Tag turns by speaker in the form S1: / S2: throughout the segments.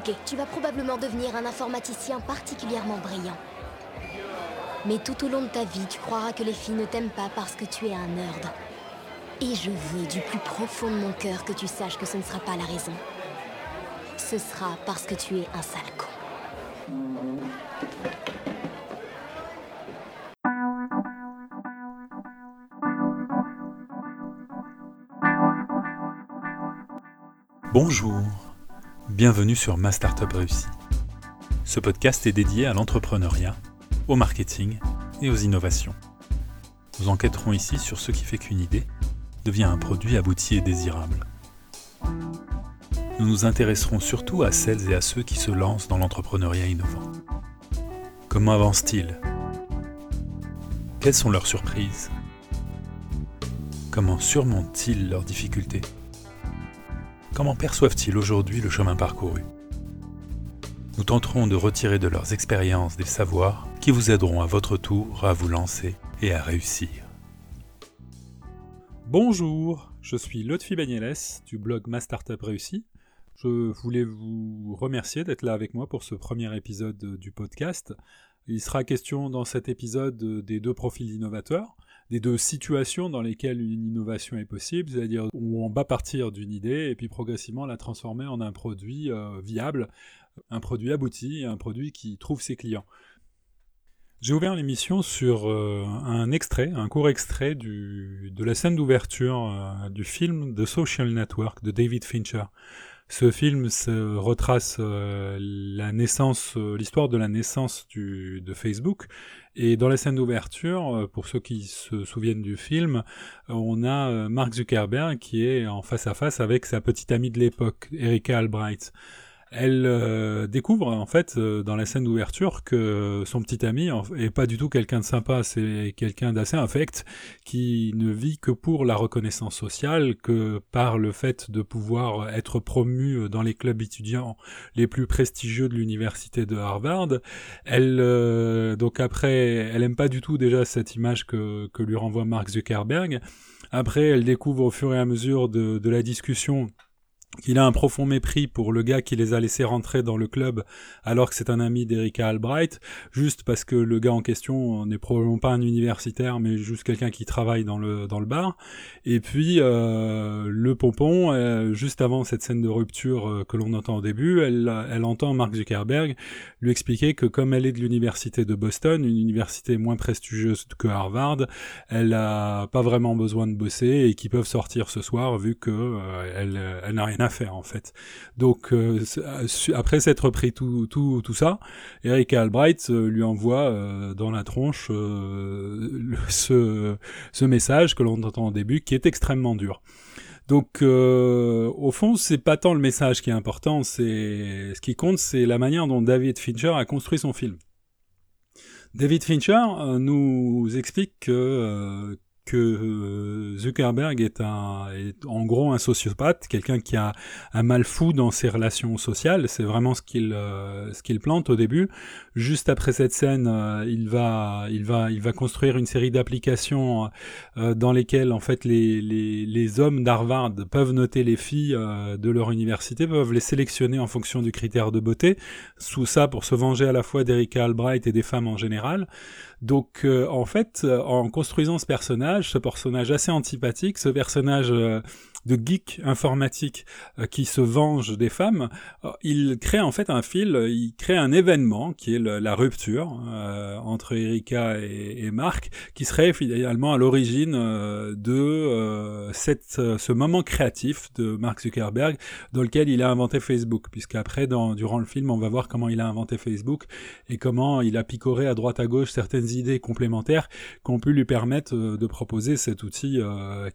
S1: Ok, tu vas probablement devenir un informaticien particulièrement brillant. Mais tout au long de ta vie, tu croiras que les filles ne t'aiment pas parce que tu es un nerd. Et je veux du plus profond de mon cœur que tu saches que ce ne sera pas la raison. Ce sera parce que tu es un sale con.
S2: Bonjour, bienvenue sur Ma Startup Réussie. Ce podcast est dédié à l'entrepreneuriat, au marketing et aux innovations. Nous enquêterons ici sur ce qui fait qu'une idée devient un produit abouti et désirable. Nous nous intéresserons surtout à celles et à ceux qui se lancent dans l'entrepreneuriat innovant. Comment avancent-ils? Quelles sont leurs surprises? Comment surmontent-ils leurs difficultés? Comment perçoivent-ils aujourd'hui le chemin parcouru Nous tenterons de retirer de leurs expériences des savoirs qui vous aideront à votre tour à vous lancer et à réussir. Bonjour, je suis Lotfi Bagneles du blog Ma Startup Réussie. Je voulais vous remercier d'être là avec moi pour ce premier épisode du podcast. Il sera question dans cet épisode des deux profils d'innovateurs des deux situations dans lesquelles une innovation est possible, c'est-à-dire où on va partir d'une idée et puis progressivement la transformer en un produit euh, viable, un produit abouti, un produit qui trouve ses clients. J'ai ouvert l'émission sur euh, un extrait, un court extrait de la scène d'ouverture euh, du film The Social Network de David Fincher. Ce film se retrace la naissance, l'histoire de la naissance du, de Facebook. Et dans la scène d'ouverture, euh, pour ceux qui se souviennent du film, on a euh, Mark Zuckerberg qui est en face à face avec sa petite amie de l'époque, Erika Albright elle euh, découvre en fait euh, dans la scène d'ouverture que son petit ami est pas du tout quelqu'un de sympa, c'est quelqu'un d'assez infect qui ne vit que pour la reconnaissance sociale, que par le fait de pouvoir être promu dans les clubs étudiants les plus prestigieux de l'université de Harvard. Elle euh, donc après, elle aime pas du tout déjà cette image que, que lui renvoie Mark Zuckerberg. Après, elle découvre au fur et à mesure de, de la discussion qu'il a un profond mépris pour le gars qui les a laissés rentrer dans le club alors que c'est un ami d'Erika Albright, juste parce que le gars en question n'est probablement pas un universitaire mais juste quelqu'un qui travaille dans le, dans le bar. Et puis euh, le pompon, euh, juste avant cette scène de rupture euh, que l'on entend au début, elle, elle entend Mark Zuckerberg lui expliquer que comme elle est de l'université de Boston, une université moins prestigieuse que Harvard, elle a pas vraiment besoin de bosser et qu'ils peuvent sortir ce soir vu que elle, elle n'a rien à faire en fait. Donc euh, après s'être repris tout, tout, ça, Eric Albright euh, lui envoie euh, dans la tronche ce, message que l'on entend au début qui est extrêmement dur. Donc, au fond, c'est pas tant le message qui est important, c'est ce qui compte, c'est la manière dont David Fincher a construit son film. David Fincher nous explique que que euh, Zuckerberg est, un, est en gros un sociopathe, quelqu'un qui a un mal fou dans ses relations sociales. C'est vraiment ce qu'il euh, ce qu'il plante au début. Juste après cette scène, euh, il va il va il va construire une série d'applications dans lesquelles en fait les les, les hommes d'Harvard peuvent noter les filles de leur université, peuvent les sélectionner en fonction du critère de beauté. Sous ça pour se venger à la fois d'Erika Albright et des femmes en général. Donc en fait, en construisant ce personnage ce personnage assez antipathique, ce personnage euh, de geek informatique euh, qui se venge des femmes, euh, il crée en fait un fil, il crée un événement qui est la rupture entre Erika et, Marc, qui serait finalement à l'origine de cette, ce moment créatif de Mark Zuckerberg dans lequel il a inventé Facebook, puisqu'après, durant le film, on va voir comment il a inventé Facebook et comment il a picoré à droite à gauche certaines idées complémentaires qui ont pu lui permettre de proposer cet outil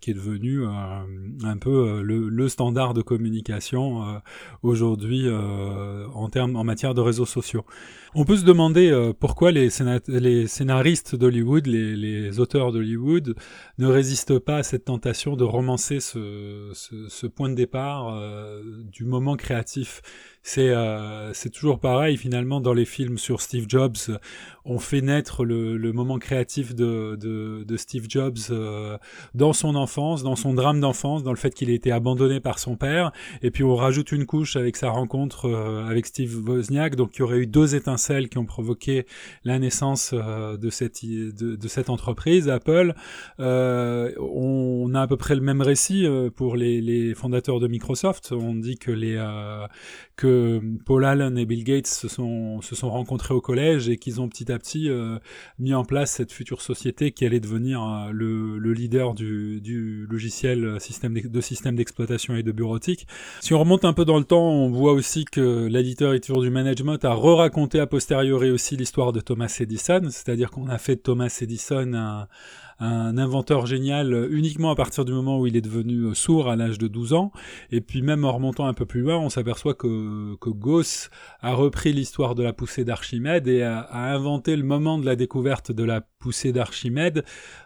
S2: qui est devenu un peu euh, le, standard de communication euh, aujourd'hui euh, en matière de réseaux sociaux. On peut se demander pourquoi les, scénaristes d'Hollywood, les, auteurs d'Hollywood, ne résistent pas à cette tentation de romancer ce, ce, point de départ du moment créatif? C'est euh, c'est toujours pareil finalement dans les films sur Steve Jobs on fait naître le, le moment créatif de, de, de Steve Jobs euh, dans son enfance dans son drame d'enfance dans le fait qu'il ait été abandonné par son père. Et puis on rajoute une couche avec sa rencontre euh, avec Steve Wozniak. Donc il y aurait eu deux étincelles qui ont provoqué la naissance euh, de cette de, de, cette entreprise Apple. On a à peu près le même récit pour les, les fondateurs de Microsoft. On dit que les que Paul Allen et Bill Gates se sont, rencontrés au collège et qu'ils ont petit à petit euh, mis en place cette future société qui allait devenir euh, le, le, leader du, logiciel système de système d'exploitation et de bureautique. Si on remonte un peu dans le temps, on voit aussi que l'éditeur éditeur du management a re-raconté a posteriori aussi l'histoire de Thomas Edison, c'est-à-dire qu'on a fait de Thomas Edison un un inventeur génial uniquement à partir du moment où il est devenu sourd à l'âge de 12 ans. Et puis même en remontant un peu plus loin, on s'aperçoit que, que Gauss a repris l'histoire de la poussée d'Archimède et a, inventé le moment de la découverte de la poussée d'Archimède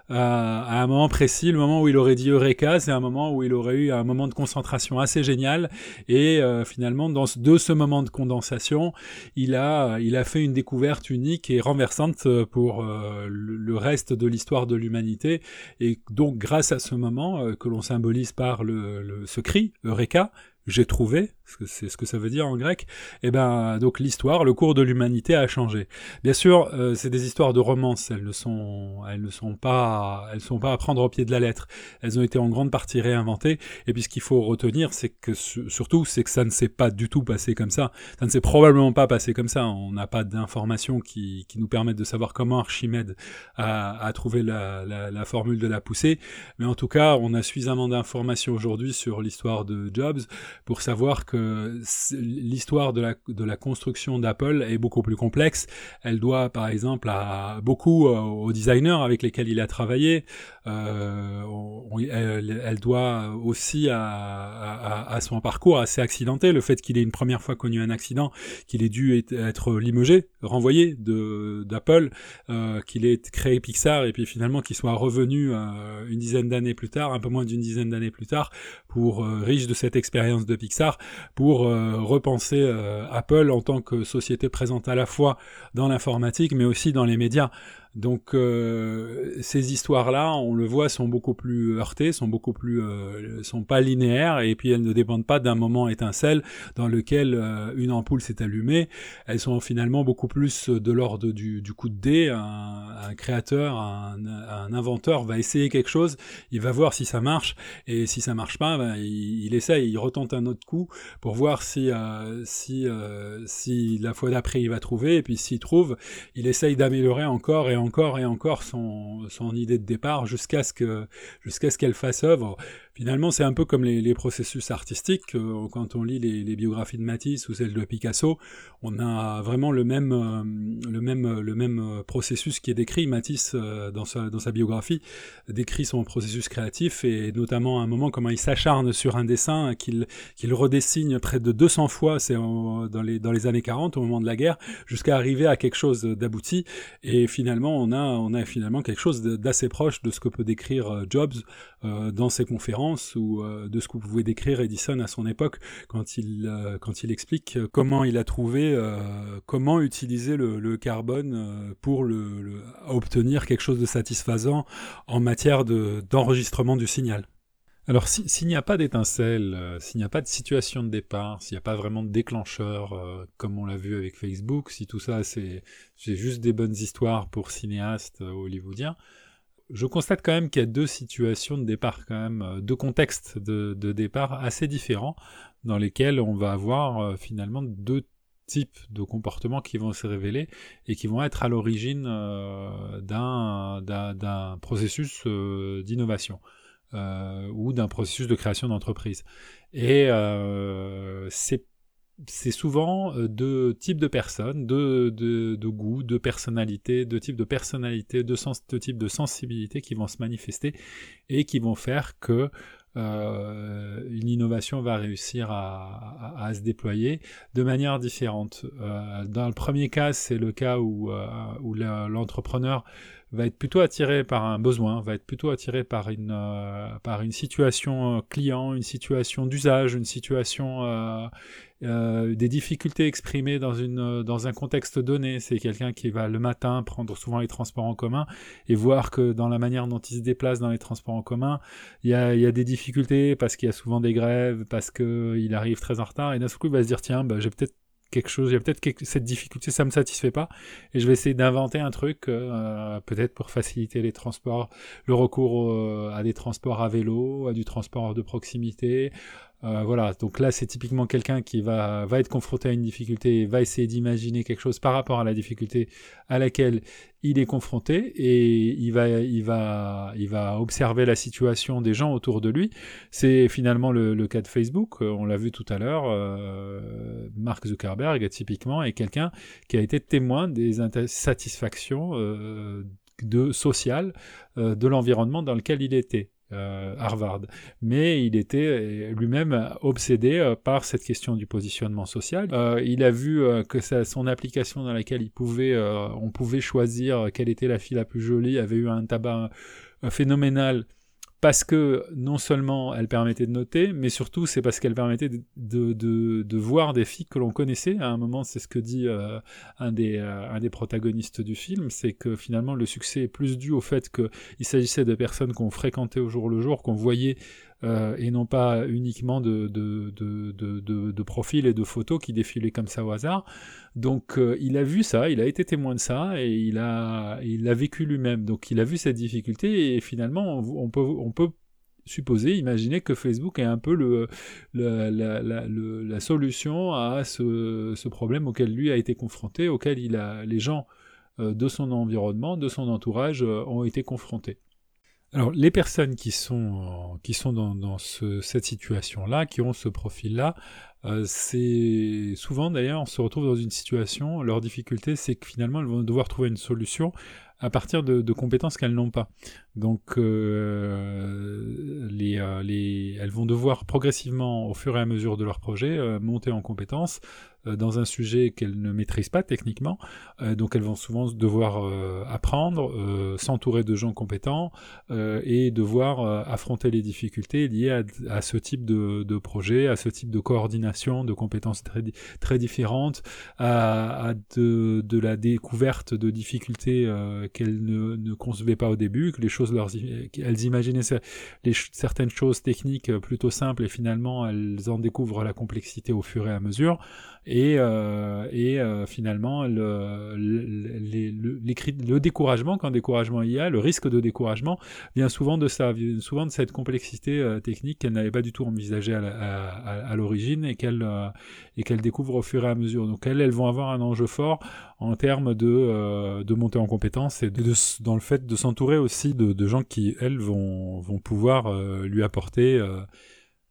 S2: à un moment précis, le moment où il aurait dit Eureka, c'est un moment où il aurait eu un moment de concentration assez génial. Et euh, finalement, dans ce, de ce moment de condensation, il a, il a fait une découverte unique et renversante pour euh, le reste de l'histoire de l'humanité. Et donc, grâce à ce moment euh, que l'on symbolise par le, le, ce cri, Eureka, j'ai trouvé, c'est ce que ça veut dire en grec, et eh ben donc l'histoire, le cours de l'humanité a changé. Bien sûr, euh, c'est des histoires de romance, elles ne sont, elles ne sont pas, elles sont pas à prendre au pied de la lettre. Elles ont été en grande partie réinventées. Et puis ce qu'il faut retenir, c'est que surtout, c'est que ça ne s'est pas du tout passé comme ça. Ça ne s'est probablement pas passé comme ça. On n'a pas d'informations qui, nous permettent de savoir comment Archimède a, trouvé la, la formule de la poussée. Mais en tout cas, on a suffisamment d'informations aujourd'hui sur l'histoire de Jobs pour savoir que l'histoire de la, de la construction d'Apple est beaucoup plus complexe. Elle doit, par exemple, à beaucoup euh, aux designers avec lesquels il a travaillé. Euh, elle, doit aussi à, son parcours assez accidenté, le fait qu'il ait une première fois connu un accident, qu'il ait dû être limogé, renvoyé d'Apple, euh, qu'il ait créé Pixar et puis finalement qu'il soit revenu euh, une dizaine d'années plus tard, un peu moins d'une dizaine d'années plus tard, pour riche de cette expérience de Pixar pour repenser Apple en tant que société présente à la fois dans l'informatique mais aussi dans les médias. Donc euh, ces histoires-là, on le voit, sont beaucoup plus heurtées, sont beaucoup plus, euh, sont pas linéaires, et puis elles ne dépendent pas d'un moment étincelle dans lequel euh, une ampoule s'est allumée. Elles sont finalement beaucoup plus de l'ordre du, coup de dé. Un, créateur, un, un, inventeur va essayer quelque chose, il va voir si ça marche, et si ça marche pas, ben, il, il, essaye, il retente un autre coup pour voir si euh, si euh, si la fois d'après il va trouver, et puis s'il trouve, il essaye d'améliorer encore et encore et encore son, idée de départ jusqu'à ce que jusqu'à ce qu'elle fasse œuvre. Finalement, c'est un peu comme les, processus artistiques. Euh, quand on lit les, biographies de Matisse ou celles de Picasso, on a vraiment le même euh, le même le même processus qui est décrit. Matisse euh, dans sa dans sa biographie décrit son processus créatif et notamment à un moment comment il s'acharne sur un dessin qu'il qu'il redessine près de 200 fois. C'est dans les dans les années 40 au moment de la guerre jusqu'à arriver à quelque chose d'abouti et finalement on a, on a finalement quelque chose d'assez proche de ce que peut décrire euh, Jobs euh, dans ses conférences ou euh, de ce que pouvait décrire Edison à son époque quand il, euh, quand il explique comment il a trouvé, euh, comment utiliser le, le carbone pour le, le, obtenir quelque chose de satisfaisant en matière d'enregistrement du signal. Alors s'il si, n'y a pas d'étincelle, euh, s'il n'y a pas de situation de départ, s'il n'y a pas vraiment de déclencheur, euh, comme on l'a vu avec Facebook, si tout ça c'est juste des bonnes histoires pour cinéastes euh, hollywoodiens, je constate quand même qu'il y a deux situations de départ, quand même, euh, deux contextes de, départ assez différents, dans lesquels on va avoir euh, finalement deux types de comportements qui vont se révéler et qui vont être à l'origine euh, d'un processus d'innovation ou d'un processus de création d'entreprise. Et c'est c'est souvent euh, deux types de personnes, deux, deux, de goûts, de personnalités, deux types de personnalités, deux, deux types de sensibilités qui vont se manifester et qui vont faire que euh, une innovation va réussir à, se déployer de manière différente. Euh, dans le premier cas, c'est le cas où l'entrepreneur va être plutôt attiré par un besoin, va être plutôt attiré par une, par une situation client, une situation d'usage, une situation euh, des difficultés exprimées dans, une, euh, dans un contexte donné. C'est quelqu'un qui va le matin prendre souvent les transports en commun et voir que dans la manière dont il se déplace dans les transports en commun, il y a, des difficultés parce qu'il y a souvent des grèves, parce qu'il arrive très en retard et d'un coup il va se dire tiens, bah, j'ai peut-être quelque chose, il y a peut-être cette difficulté, ça me satisfait pas, et je vais essayer d'inventer un truc, euh, peut-être pour faciliter les transports, le recours à des transports à vélo, à du transport de proximité, euh, voilà, donc là c'est typiquement quelqu'un qui va, va être confronté à une difficulté va essayer d'imaginer quelque chose par rapport à la difficulté à laquelle il est confronté et il va, il va, il va observer la situation des gens autour de lui. C'est finalement le, cas de Facebook, on l'a vu tout à l'heure, euh, Mark Zuckerberg typiquement est quelqu'un qui a été témoin des insatisfactions euh, de sociales de l'environnement dans lequel il était. Euh, Harvard. Mais il était euh, lui-même obsédé euh, par cette question du positionnement social. il a vu que son application dans laquelle on pouvait choisir quelle était la fille la plus jolie avait eu un tabac phénoménal parce que non seulement elle permettait de noter, mais surtout c'est parce qu'elle permettait de, de, de, voir des filles que l'on connaissait. À un moment, c'est ce que dit euh, un, des, euh, un des protagonistes du film, c'est que finalement le succès est plus dû au fait qu'il s'agissait de personnes qu'on fréquentait au jour le jour, qu'on voyait euh, et non pas uniquement de, profils et de photos qui défilaient comme ça au hasard. Donc euh, il a vu ça, il a été témoin de ça et il l'a vécu lui-même. Donc il a vu cette difficulté et finalement on, peut, supposer, imaginer que Facebook est un peu la, solution à ce, problème auquel lui a été confronté, auquel les gens euh, de son environnement, de son entourage ont été confrontés. Alors, les personnes qui sont, qui sont dans, ce, cette situation-là, qui ont ce profil-là, euh, c'est souvent d'ailleurs, on se retrouve dans une situation, leur difficulté, c'est que finalement, elles vont devoir trouver une solution à partir de, de compétences qu'elles n'ont pas. Donc, euh, les, euh, les, elles vont devoir progressivement, au fur et à mesure de leur projet, euh, monter en compétences euh, dans un sujet qu'elles ne maîtrisent pas techniquement. Euh, donc elles vont souvent devoir apprendre, s'entourer de gens compétents et devoir affronter les difficultés liées à, ce type de, projet, à ce type de coordination, de compétences très, différentes, à, de, la découverte de difficultés qu'elles ne, concevaient pas au début, que les choses elles imaginaient certaines choses techniques plutôt simples et finalement elles en découvrent la complexité au fur et à mesure et, euh, euh, finalement le, découragement, quand découragement il y a, le risque de découragement vient souvent de ça, souvent de cette complexité euh, technique qu'elle n'avait pas du tout envisagée à, l'origine et qu'elle et découvre au fur et à mesure. Donc elles, vont avoir un enjeu fort en termes de, montée en compétences et dans le fait de s'entourer aussi de, gens qui, elles, vont pouvoir lui apporter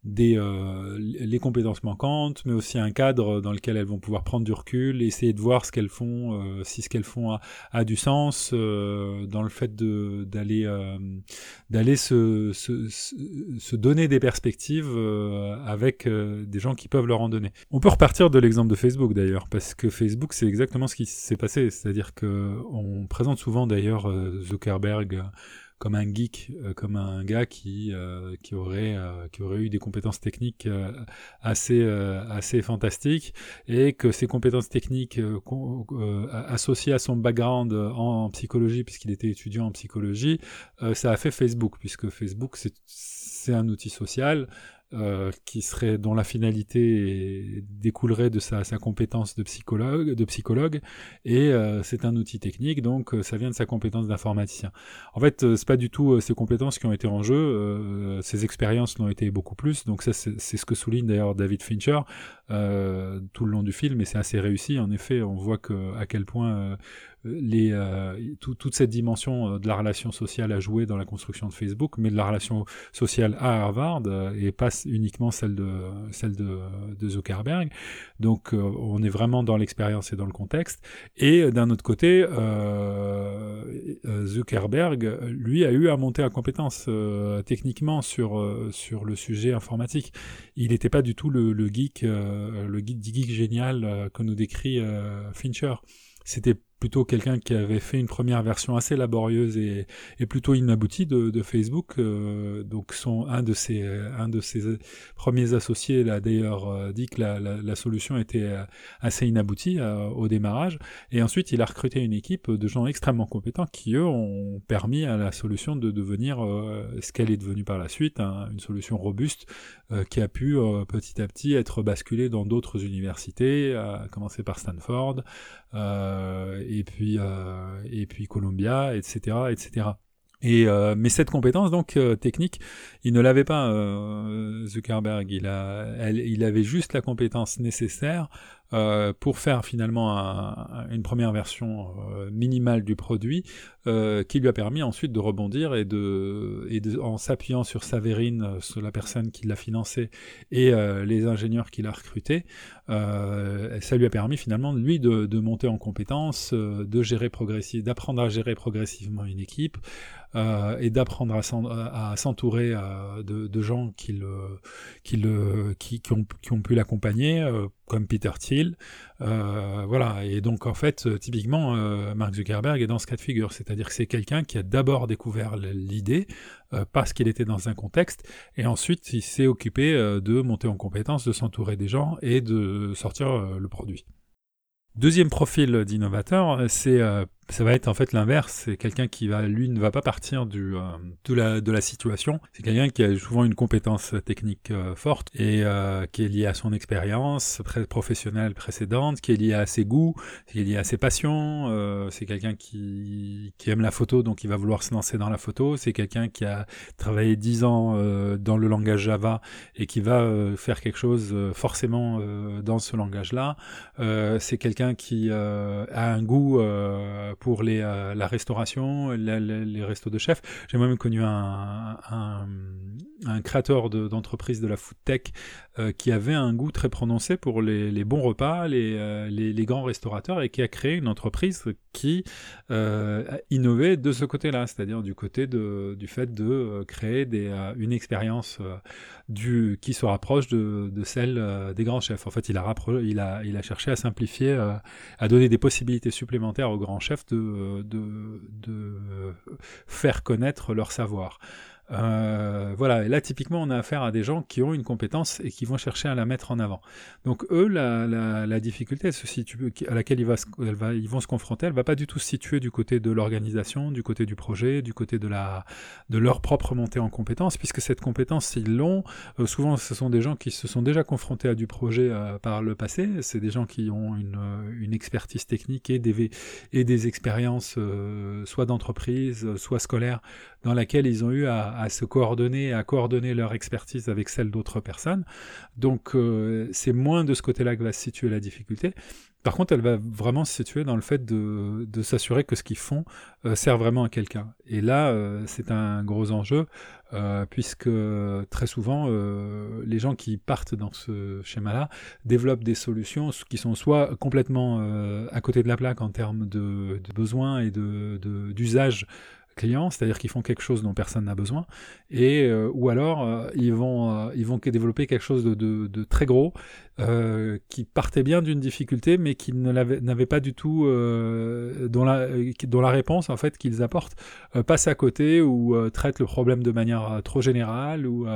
S2: des, euh, les compétences manquantes, mais aussi un cadre dans lequel elles vont pouvoir prendre du recul, essayer de voir ce qu'elles font, euh, si ce qu'elles font a, du sens, euh, dans le fait d'aller se, se, donner des perspectives avec des gens qui peuvent leur en donner. On peut repartir de l'exemple de Facebook d'ailleurs, parce que Facebook c'est exactement ce qui s'est passé, c'est-à-dire que on présente souvent d'ailleurs Zuckerberg comme un geek, euh, comme un gars qui euh, qui aurait euh, qui aurait eu des compétences techniques assez assez fantastiques et que ces compétences techniques associées à son background en, psychologie puisqu'il était étudiant en psychologie, ça a fait Facebook puisque Facebook c'est un outil social euh, qui serait dont la finalité découlerait de sa, compétence de psychologue, de psychologue, et euh, c'est un outil technique, donc euh, ça vient de sa compétence d'informaticien. En fait, c'est pas du tout ces compétences qui ont été en jeu, ces expériences l'ont été beaucoup plus. Donc ça, c'est ce que souligne d'ailleurs David Fincher tout le long du film, et c'est assez réussi. En effet, on voit à quel point les, euh, toute cette dimension euh, de la relation sociale à jouer dans la construction de Facebook, mais de la relation sociale à Harvard euh, et pas uniquement celle de, celle de, de Zuckerberg. Donc on est vraiment dans l'expérience et dans le contexte. Et d'un autre côté, Zuckerberg, lui, a eu à monter en compétence techniquement sur, sur le sujet informatique. Il n'était pas du tout le, le geek, le geek, geek génial que nous décrit Fincher c'était plutôt quelqu'un qui avait fait une première version assez laborieuse et, plutôt inaboutie de, Facebook. Euh, donc son, un, de ses, un de ses premiers associés l'a d'ailleurs euh, dit que la, solution était euh, assez inaboutie au démarrage. Et ensuite, il a recruté une équipe de gens extrêmement compétents qui, eux, ont permis à la solution de devenir ce qu'elle est devenue par la suite, hein, une solution robuste qui a pu petit à petit être basculée dans d'autres universités, à commencer par Stanford, euh, et puis euh, et puis Columbia, etc., etc. Et euh, mais cette compétence donc euh, technique, il ne l'avait pas euh, Zuckerberg. Il a, il avait juste la compétence nécessaire euh, pour faire finalement une première version minimale du produit, qui lui a permis ensuite de rebondir et de, et de en s'appuyant sur Saverine, sur la personne qui l'a financé et les ingénieurs qu'il a recrutés, ça lui a permis finalement lui de, de monter en compétence, de gérer progressivement, d'apprendre à gérer progressivement une équipe. Euh, et d'apprendre à s'entourer euh, de, gens qui, le, qui, le, qui, qui, ont, qui ont pu l'accompagner, euh, comme Peter Thiel. voilà, et donc en fait, typiquement, Mark Zuckerberg est dans ce cas de figure, c'est-à-dire que c'est quelqu'un qui a d'abord découvert l'idée parce qu'il était dans un contexte, et ensuite il s'est occupé de monter en compétence, de s'entourer des gens et de sortir le produit. Deuxième profil d'innovateur, c'est ça va être en fait l'inverse. C'est quelqu'un qui va, lui, ne va pas partir du, euh, de, la, de la situation. C'est quelqu'un qui a souvent une compétence technique euh, forte et euh, qui est liée à son expérience professionnelle précédente, qui est liée à ses goûts, qui est liée à ses passions. C'est quelqu'un qui, qui aime la photo, donc il va vouloir se lancer dans la photo. C'est quelqu'un qui a travaillé dix ans dans le langage Java et qui va faire quelque chose forcément dans ce langage-là. c'est quelqu'un qui a un goût pour les, euh, la restauration, les restos de chef. J'ai moi-même connu un, un, créateur d'entreprise de, la food tech euh, qui avait un goût très prononcé pour les, les bons repas, les, euh, les, grands restaurateurs et qui a créé une entreprise qui a innové de ce côté-là, c'est-à-dire du côté de, du fait de créer des, une expérience qui se rapproche de, de celle des grands chefs. En fait, il a, il a, il a cherché à simplifier, à donner des possibilités supplémentaires aux grands chefs de, de, de faire connaître leur savoir. Euh, voilà, et là typiquement on a affaire à des gens qui ont une compétence et qui vont chercher à la mettre en avant. Donc eux, la, la, la difficulté à laquelle ils, va, elle ils vont se confronter, elle va pas du tout se situer du côté de l'organisation, du côté du projet, du côté de, la, de leur propre montée en compétence, puisque cette compétence, ils l'ont. Euh, souvent, ce sont des gens qui se sont déjà confrontés à du projet euh, par le passé. C'est des gens qui ont une, une expertise technique et des, et des expériences soit d'entreprise, soit scolaires, dans laquelle ils ont eu à à se coordonner, à coordonner leur expertise avec celle d'autres personnes. Donc euh, c'est moins de ce côté-là que va se situer la difficulté. Par contre, elle va vraiment se situer dans le fait de, s'assurer que ce qu'ils font euh, sert vraiment à quelqu'un. Et là, euh, c'est un gros enjeu, puisque très souvent, les gens qui partent dans ce schéma-là développent des solutions qui sont soit complètement à côté de la plaque en termes de, besoins et d'usage clients, c'est-à-dire qu'ils font quelque chose dont personne n'a besoin, et euh, ou alors euh, ils vont euh, ils vont développer quelque chose de, très gros qui partait bien d'une difficulté, mais qui n'avait pas du tout dont la dont la réponse en fait qu'ils apportent passe à côté ou traite le problème de manière trop générale ou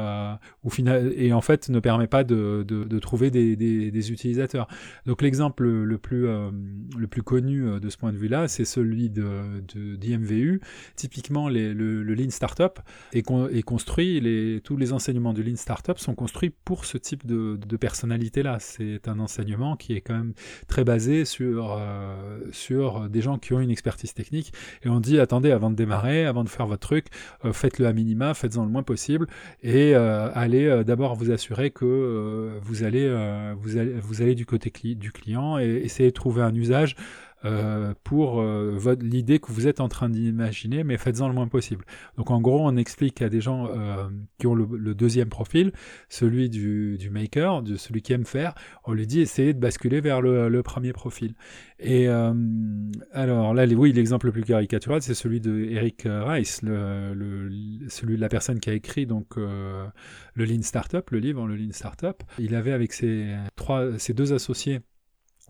S2: et en fait ne permet pas de, de trouver des, utilisateurs. Donc l'exemple le plus connu de ce point de vue-là, c'est celui de d'IMVU typiquement le, Lean Startup est, construit, tous les enseignements du Lean Startup sont construits pour ce type de, personnalité-là. C'est un enseignement qui est quand même très basé sur, euh, sur des gens qui ont une expertise technique et on dit attendez, avant de démarrer, avant de faire votre truc, euh, faites-le à minima, faites-en le moins possible et euh, allez d'abord vous assurer que vous, allez, du côté du client et essayer de trouver un usage euh, pour euh, l'idée que vous êtes en train d'imaginer, mais faites-en le moins possible. Donc en gros, on explique à des gens euh, qui ont le, deuxième profil, celui du, du, maker, de celui qui aime faire, on lui dit essayez de basculer vers le, le premier profil. Et alors là, oui, l'exemple le plus caricatural, c'est celui de Eric Rice, le, celui de la personne qui a écrit donc le Lean Startup, le livre Le Lean Startup. Il avait avec ses trois, ses deux associés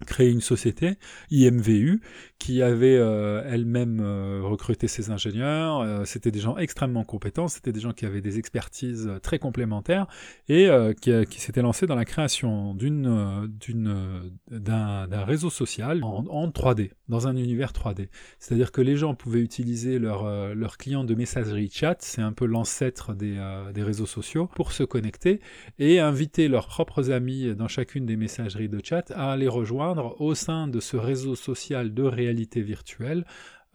S2: créé une société, IMVU, qui avait euh, elle-même euh, recruté ses ingénieurs. Euh, c'était des gens extrêmement compétents, c'était des gens qui avaient des expertises très complémentaires et qui, qui s'étaient lancés dans la création d'une, d'une, d'un, réseau social en, en, 3D, dans un univers 3D. C'est-à-dire que les gens pouvaient utiliser leur, leur client de messagerie chat, c'est un peu l'ancêtre des, des réseaux sociaux, pour se connecter et inviter leurs propres amis dans chacune des messageries de chat à les rejoindre au sein de ce réseau social de réalité virtuelle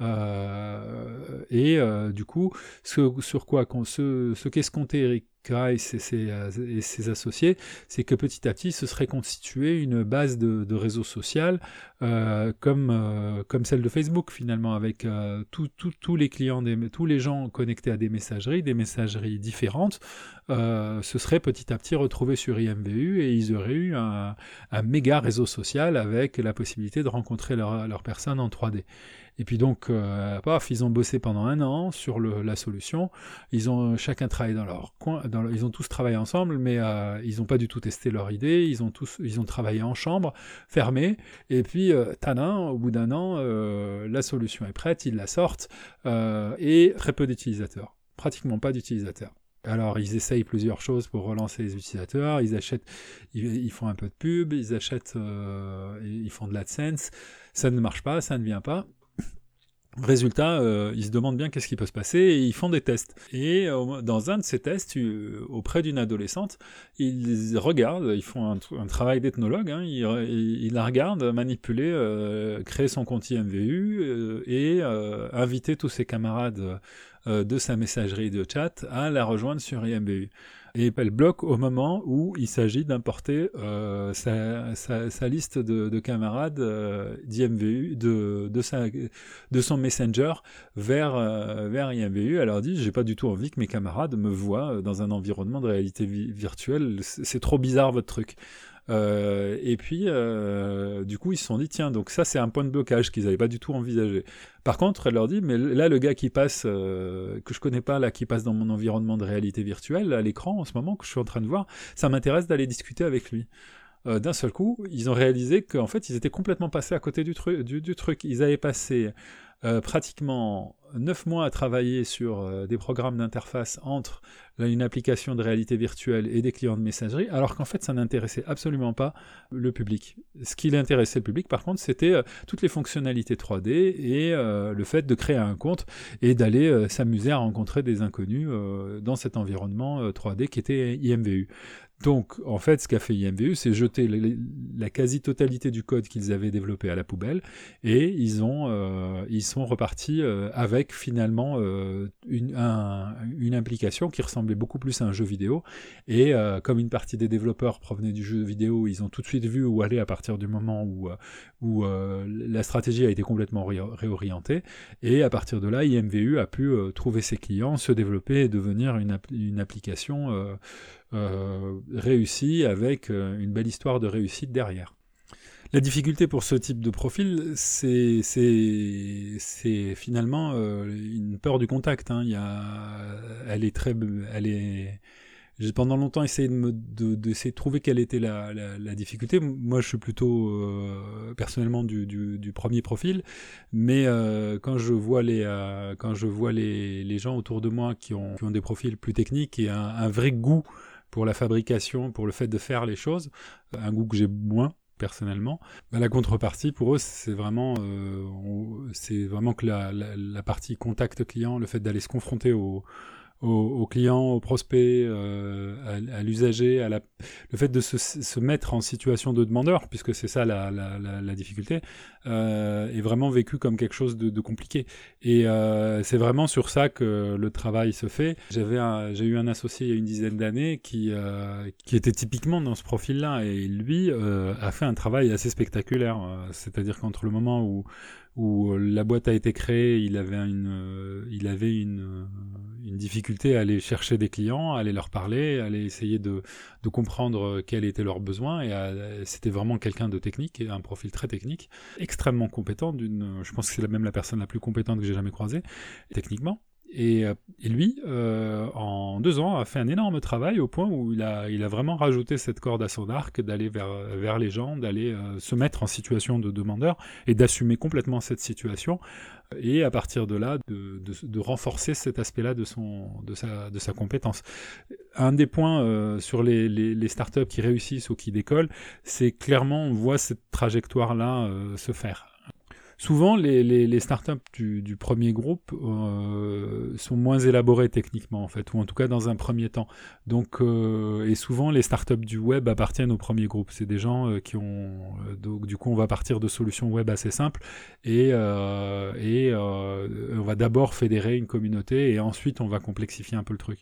S2: euh, et euh, du coup, ce, sur quoi ce, ce Eric et ses, et ses, associés, c'est que petit à petit se serait constituée une base de, réseau social euh, comme, comme celle de Facebook finalement, avec tous les clients, des, tous les gens connectés à des messageries, des messageries différentes, se seraient petit à petit retrouvés sur IMVU et ils auraient eu un, un méga réseau social avec la possibilité de rencontrer leurs leur personnes en 3D. Et puis donc, euh, paf, ils ont bossé pendant un an sur le, la solution. Ils ont chacun travaillé dans leur coin, ils ont tous travaillé ensemble, mais euh, ils n'ont pas du tout testé leur idée. Ils ont tous, ils ont travaillé en chambre, fermée. Et puis, euh, tanin, au bout d'un an, euh, la solution est prête, ils la sortent euh, et très peu d'utilisateurs, pratiquement pas d'utilisateurs. Alors, ils essayent plusieurs choses pour relancer les utilisateurs. Ils achètent, ils, ils font un peu de pub, ils achètent, euh, ils font de l'AdSense. Ça ne marche pas, ça ne vient pas. Résultat, euh, ils se demandent bien qu'est-ce qui peut se passer et ils font des tests. Et euh, dans un de ces tests, tu, auprès d'une adolescente, ils regardent, ils font un, travail d'ethnologue, hein, ils, ils, la regardent manipuler, euh, créer son compte IMVU euh, et euh, inviter tous ses camarades euh, de sa messagerie de chat à la rejoindre sur IMVU et elle bloque au moment où il s'agit d'importer euh, sa, liste de, de camarades euh, d'IMVU, de son messenger vers, euh, vers IMVU. Elle leur dit J'ai pas du tout envie que mes camarades me voient dans un environnement de réalité virtuelle, c'est trop bizarre votre truc. Euh, et puis, euh, du coup, ils se sont dit, tiens, donc ça, c'est un point de blocage qu'ils n'avaient pas du tout envisagé. Par contre, elle leur dit, mais là, le gars qui passe, euh, que je connais pas, là, qui passe dans mon environnement de réalité virtuelle, à l'écran, en ce moment, que je suis en train de voir, ça m'intéresse d'aller discuter avec lui. D'un seul coup, ils ont réalisé qu'en fait, ils étaient complètement passés à côté du, tru du, du truc. Ils avaient passé pratiquement 9 mois à travailler sur euh, des programmes d'interface entre une application de réalité virtuelle et des clients de messagerie, alors qu'en fait ça n'intéressait absolument pas le public. Ce qui intéressait le public par contre c'était euh, toutes les fonctionnalités 3D et euh, le fait de créer un compte et d'aller s'amuser à rencontrer des inconnus dans cet environnement 3D qui était IMVU. Donc, en fait, ce qu'a fait IMVU, c'est jeter la quasi-totalité du code qu'ils avaient développé à la poubelle, et ils ont, euh, ils sont repartis euh, avec finalement euh, une, un, une implication qui ressemblait beaucoup plus à un jeu vidéo. Et comme une partie des développeurs provenaient du jeu vidéo, ils ont tout de suite vu où aller à partir du moment où, où la stratégie a été complètement ré réorientée. Et à partir de là, IMVU a pu trouver ses clients, se développer et devenir une, une application réussi avec euh, une belle histoire de réussite derrière. La difficulté pour ce type de profil, c'est finalement euh, une peur du contact. Hein. Il y a, elle est très, elle est. J'ai pendant longtemps essayé de, trouver quelle était la, difficulté. Moi, je suis plutôt euh, personnellement du, premier profil, mais euh, quand je vois les euh, quand je vois les, gens autour de moi qui ont, des profils plus techniques et un vrai goût pour la fabrication, pour le fait de faire les choses, un goût que j'ai moins personnellement. Bah, la contrepartie pour eux, c'est vraiment, euh, c'est vraiment que la, partie contact client, le fait d'aller se confronter au, aux, clients, aux prospects, euh, à, l'usager, à la, le fait de se, mettre en situation de demandeur, puisque c'est ça la, la, difficulté, euh, est vraiment vécu comme quelque chose de, compliqué. Et euh, c'est vraiment sur ça que le travail se fait. J'avais j'ai eu un associé il y a une dizaine d'années qui, qui était typiquement dans ce profil-là, et lui a fait un travail assez spectaculaire. C'est-à-dire qu'entre le moment où où euh, la boîte a été créée, il avait une, euh, il avait une, euh, une difficulté à aller chercher des clients, à aller leur parler, à aller essayer de, de comprendre quels étaient leurs besoins. Et c'était vraiment quelqu'un de technique, un profil très technique, extrêmement compétent. D'une, je pense que c'est même la personne la plus compétente que j'ai jamais croisée techniquement. Et, lui, en deux ans, a fait un énorme travail au point où il a, vraiment rajouté cette corde à son arc, d'aller vers, les gens, d'aller se mettre en situation de demandeur et d'assumer complètement cette situation et à partir de là, de, renforcer cet aspect-là de, sa, compétence. Un des points euh, sur les, les, startups qui réussissent ou qui décollent, c'est clairement, on voit cette trajectoire-là euh, se faire. Souvent, les, startups du, premier groupe euh, sont moins élaborées techniquement, en fait, ou en tout cas dans un premier temps. Donc, euh, et souvent, les startups du web appartiennent au premier groupe. C'est des gens euh, qui ont. Donc, du coup, on va partir de solutions web assez simples et, et on va d'abord fédérer une communauté et ensuite on va complexifier un peu le truc.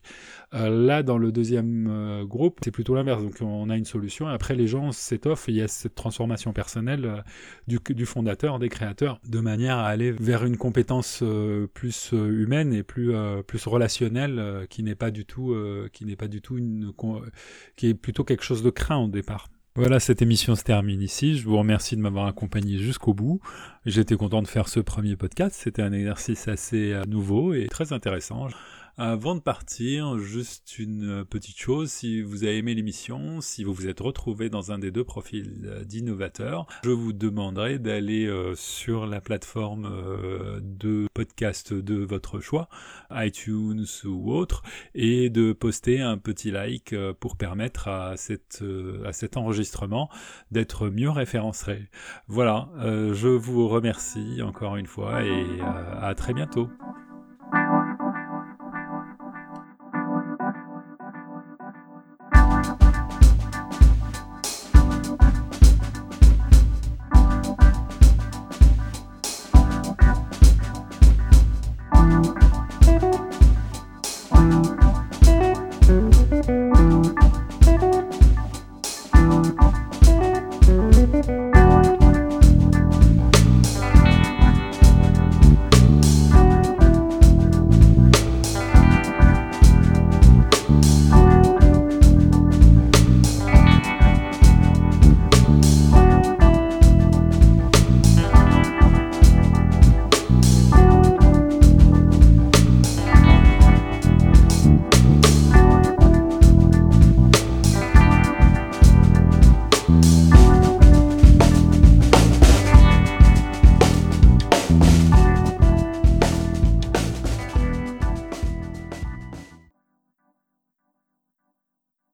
S2: là, dans le deuxième groupe, c'est plutôt l'inverse. Donc, on a une solution et après, les gens s'étoffent et il y a cette transformation personnelle du fondateur, des créateurs de manière à aller vers une compétence euh, plus euh, humaine et plus euh, plus relationnelle qui n'est pas du tout qui n'est pas du tout une qui est plutôt quelque chose de craint au départ. Voilà, cette émission se termine ici. Je vous remercie de m'avoir accompagné jusqu'au bout. J'étais content de faire ce premier podcast. C'était un exercice assez nouveau et très intéressant. Avant de partir, juste une petite chose, si vous avez aimé l'émission, si vous vous êtes retrouvé dans un des deux profils d'innovateurs, je vous demanderai d'aller euh, sur la plateforme euh, de podcast de votre choix, iTunes ou autre, et de poster un petit like euh, pour permettre à, à cet enregistrement d'être mieux référencé. Voilà, je vous remercie encore une fois et à très bientôt.